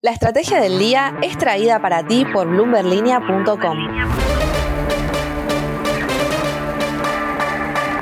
La estrategia del día es traída para ti por bloomberlinia.com.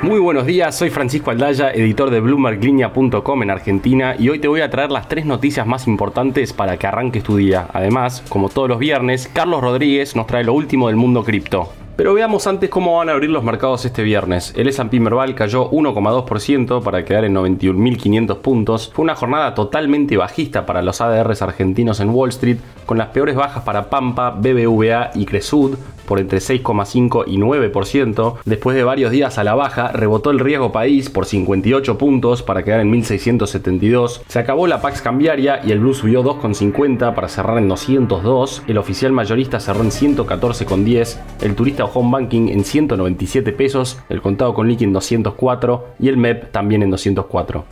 Muy buenos días, soy Francisco Aldaya, editor de BloombergLinea.com en Argentina y hoy te voy a traer las tres noticias más importantes para que arranques tu día. Además, como todos los viernes, Carlos Rodríguez nos trae lo último del mundo cripto. Pero veamos antes cómo van a abrir los mercados este viernes. El S&P Merval cayó 1,2% para quedar en 91.500 puntos. Fue una jornada totalmente bajista para los ADRs argentinos en Wall Street, con las peores bajas para Pampa, BBVA y Cresud, por entre 6,5 y 9%. Después de varios días a la baja, rebotó el riesgo país por 58 puntos para quedar en 1672. Se acabó la Pax cambiaria y el Blue subió 2,50 para cerrar en 202. El oficial mayorista cerró en 114,10. El turista home banking en 197 pesos. El contado con liqui en 204 y el MEP también en 204.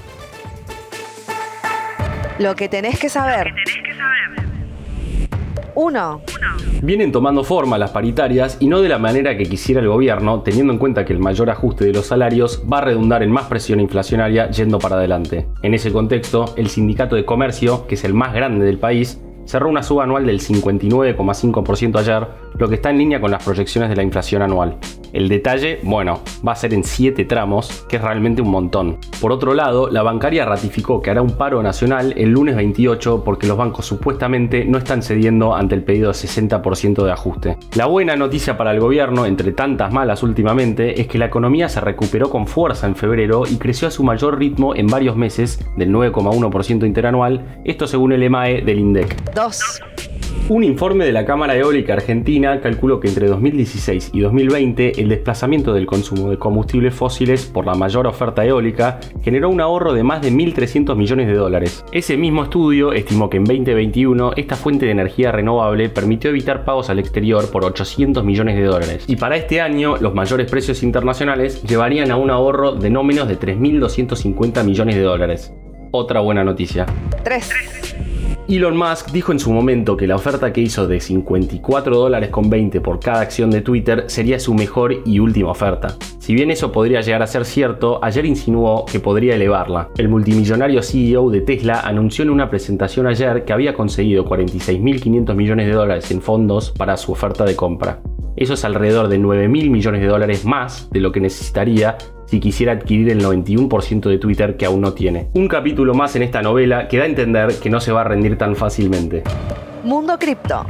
Lo que tenés que saber. 1. Vienen tomando forma las paritarias y no de la manera que quisiera el gobierno, teniendo en cuenta que el mayor ajuste de los salarios va a redundar en más presión inflacionaria yendo para adelante. En ese contexto, el Sindicato de Comercio, que es el más grande del país, cerró una suba anual del 59,5% ayer, lo que está en línea con las proyecciones de la inflación anual. El detalle, bueno, va a ser en 7 tramos, que es realmente un montón. Por otro lado, la bancaria ratificó que hará un paro nacional el lunes 28 porque los bancos supuestamente no están cediendo ante el pedido de 60% de ajuste. La buena noticia para el gobierno, entre tantas malas últimamente, es que la economía se recuperó con fuerza en febrero y creció a su mayor ritmo en varios meses, del 9,1% interanual, esto según el EMAE del INDEC. 2. Un informe de la Cámara Eólica Argentina calculó que entre 2016 y 2020 el desplazamiento del consumo de combustibles fósiles por la mayor oferta eólica generó un ahorro de más de 1.300 millones de dólares. Ese mismo estudio estimó que en 2021 esta fuente de energía renovable permitió evitar pagos al exterior por 800 millones de dólares. Y para este año los mayores precios internacionales llevarían a un ahorro de no menos de 3.250 millones de dólares. Otra buena noticia. 3. Elon Musk dijo en su momento que la oferta que hizo de 54 dólares con 20 por cada acción de Twitter sería su mejor y última oferta. Si bien eso podría llegar a ser cierto, ayer insinuó que podría elevarla. El multimillonario CEO de Tesla anunció en una presentación ayer que había conseguido 46.500 millones de dólares en fondos para su oferta de compra. Eso es alrededor de 9 mil millones de dólares más de lo que necesitaría si quisiera adquirir el 91% de Twitter que aún no tiene. Un capítulo más en esta novela que da a entender que no se va a rendir tan fácilmente. Mundo Cripto.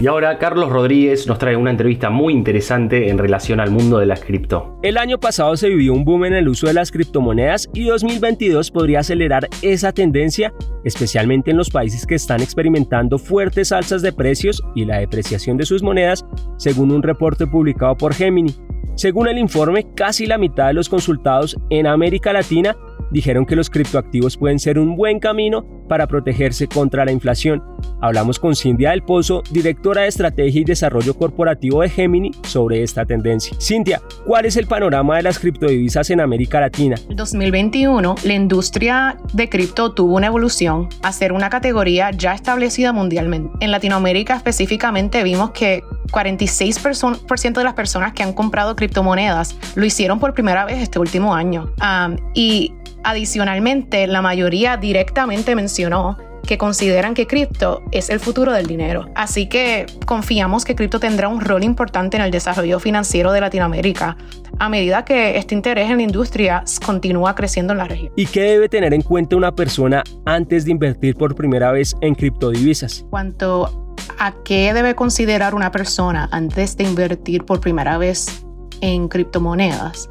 Y ahora Carlos Rodríguez nos trae una entrevista muy interesante en relación al mundo de las cripto. El año pasado se vivió un boom en el uso de las criptomonedas y 2022 podría acelerar esa tendencia, especialmente en los países que están experimentando fuertes alzas de precios y la depreciación de sus monedas, según un reporte publicado por Gemini. Según el informe, casi la mitad de los consultados en América Latina dijeron que los criptoactivos pueden ser un buen camino para protegerse contra la inflación. Hablamos con Cintia del Pozo, directora de Estrategia y Desarrollo Corporativo de Gemini, sobre esta tendencia. Cintia, ¿cuál es el panorama de las criptodivisas en América Latina? En 2021, la industria de cripto tuvo una evolución a ser una categoría ya establecida mundialmente. En Latinoamérica específicamente vimos que 46% de las personas que han comprado criptomonedas lo hicieron por primera vez este último año. y adicionalmente, la mayoría directamente mencionó que consideran que cripto es el futuro del dinero. Así que confiamos que cripto tendrá un rol importante en el desarrollo financiero de Latinoamérica a medida que este interés en la industria continúa creciendo en la región. ¿Y qué debe tener en cuenta una persona antes de invertir por primera vez en criptodivisas? Cuanto a qué debe considerar una persona antes de invertir por primera vez en criptomonedas,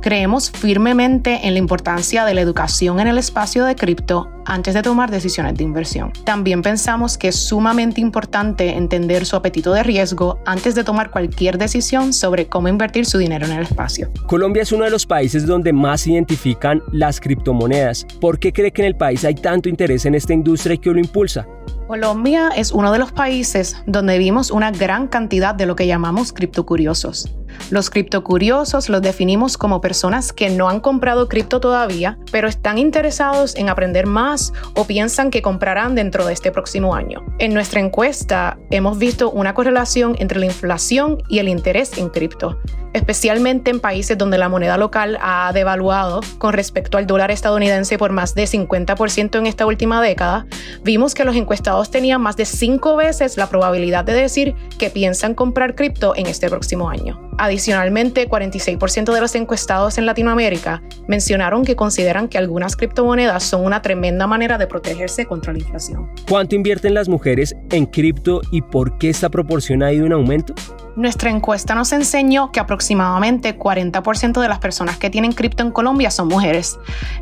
creemos firmemente en la importancia de la educación en el espacio de cripto antes de tomar decisiones de inversión. También pensamos que es sumamente importante entender su apetito de riesgo antes de tomar cualquier decisión sobre cómo invertir su dinero en el espacio. Colombia es uno de los países donde más identifican las criptomonedas. ¿Por qué cree que en el país hay tanto interés en esta industria y qué lo impulsa? Colombia es uno de los países donde vimos una gran cantidad de lo que llamamos criptocuriosos. Los criptocuriosos los definimos como personas que no han comprado cripto todavía, pero están interesados en aprender más o piensan que comprarán dentro de este próximo año. En nuestra encuesta hemos visto una correlación entre la inflación y el interés en cripto especialmente en países donde la moneda local ha devaluado con respecto al dólar estadounidense por más de 50% en esta última década, vimos que los encuestados tenían más de cinco veces la probabilidad de decir que piensan comprar cripto en este próximo año. Adicionalmente, 46% de los encuestados en Latinoamérica mencionaron que consideran que algunas criptomonedas son una tremenda manera de protegerse contra la inflación. ¿Cuánto invierten las mujeres en cripto y por qué esta proporción ha ido en aumento? Nuestra encuesta nos enseñó que aproximadamente 40% de las personas que tienen cripto en Colombia son mujeres.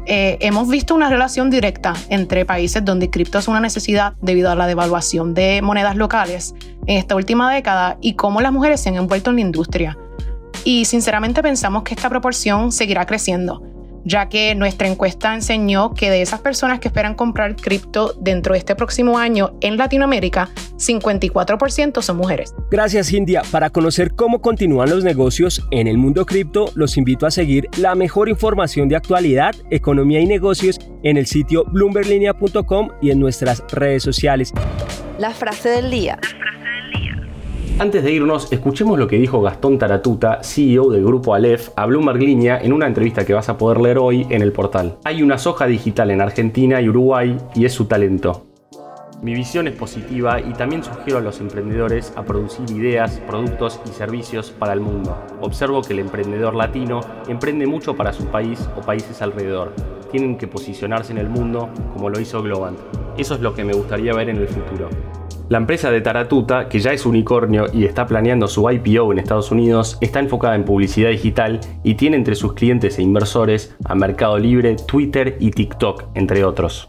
Eh, hemos visto una relación directa entre países donde cripto es una necesidad debido a la devaluación de monedas locales en esta última década y cómo las mujeres se han envuelto en la industria. Y sinceramente pensamos que esta proporción seguirá creciendo ya que nuestra encuesta enseñó que de esas personas que esperan comprar cripto dentro de este próximo año en Latinoamérica, 54% son mujeres. Gracias India. Para conocer cómo continúan los negocios en el mundo cripto, los invito a seguir la mejor información de actualidad, economía y negocios en el sitio bloomberlinia.com y en nuestras redes sociales. La frase del día. Antes de irnos, escuchemos lo que dijo Gastón Taratuta, CEO del grupo Aleph, a Bloomberg Línea en una entrevista que vas a poder leer hoy en el portal. Hay una soja digital en Argentina y Uruguay y es su talento. Mi visión es positiva y también sugiero a los emprendedores a producir ideas, productos y servicios para el mundo. Observo que el emprendedor latino emprende mucho para su país o países alrededor. Tienen que posicionarse en el mundo como lo hizo Globant. Eso es lo que me gustaría ver en el futuro. La empresa de Taratuta, que ya es unicornio y está planeando su IPO en Estados Unidos, está enfocada en publicidad digital y tiene entre sus clientes e inversores a Mercado Libre, Twitter y TikTok, entre otros.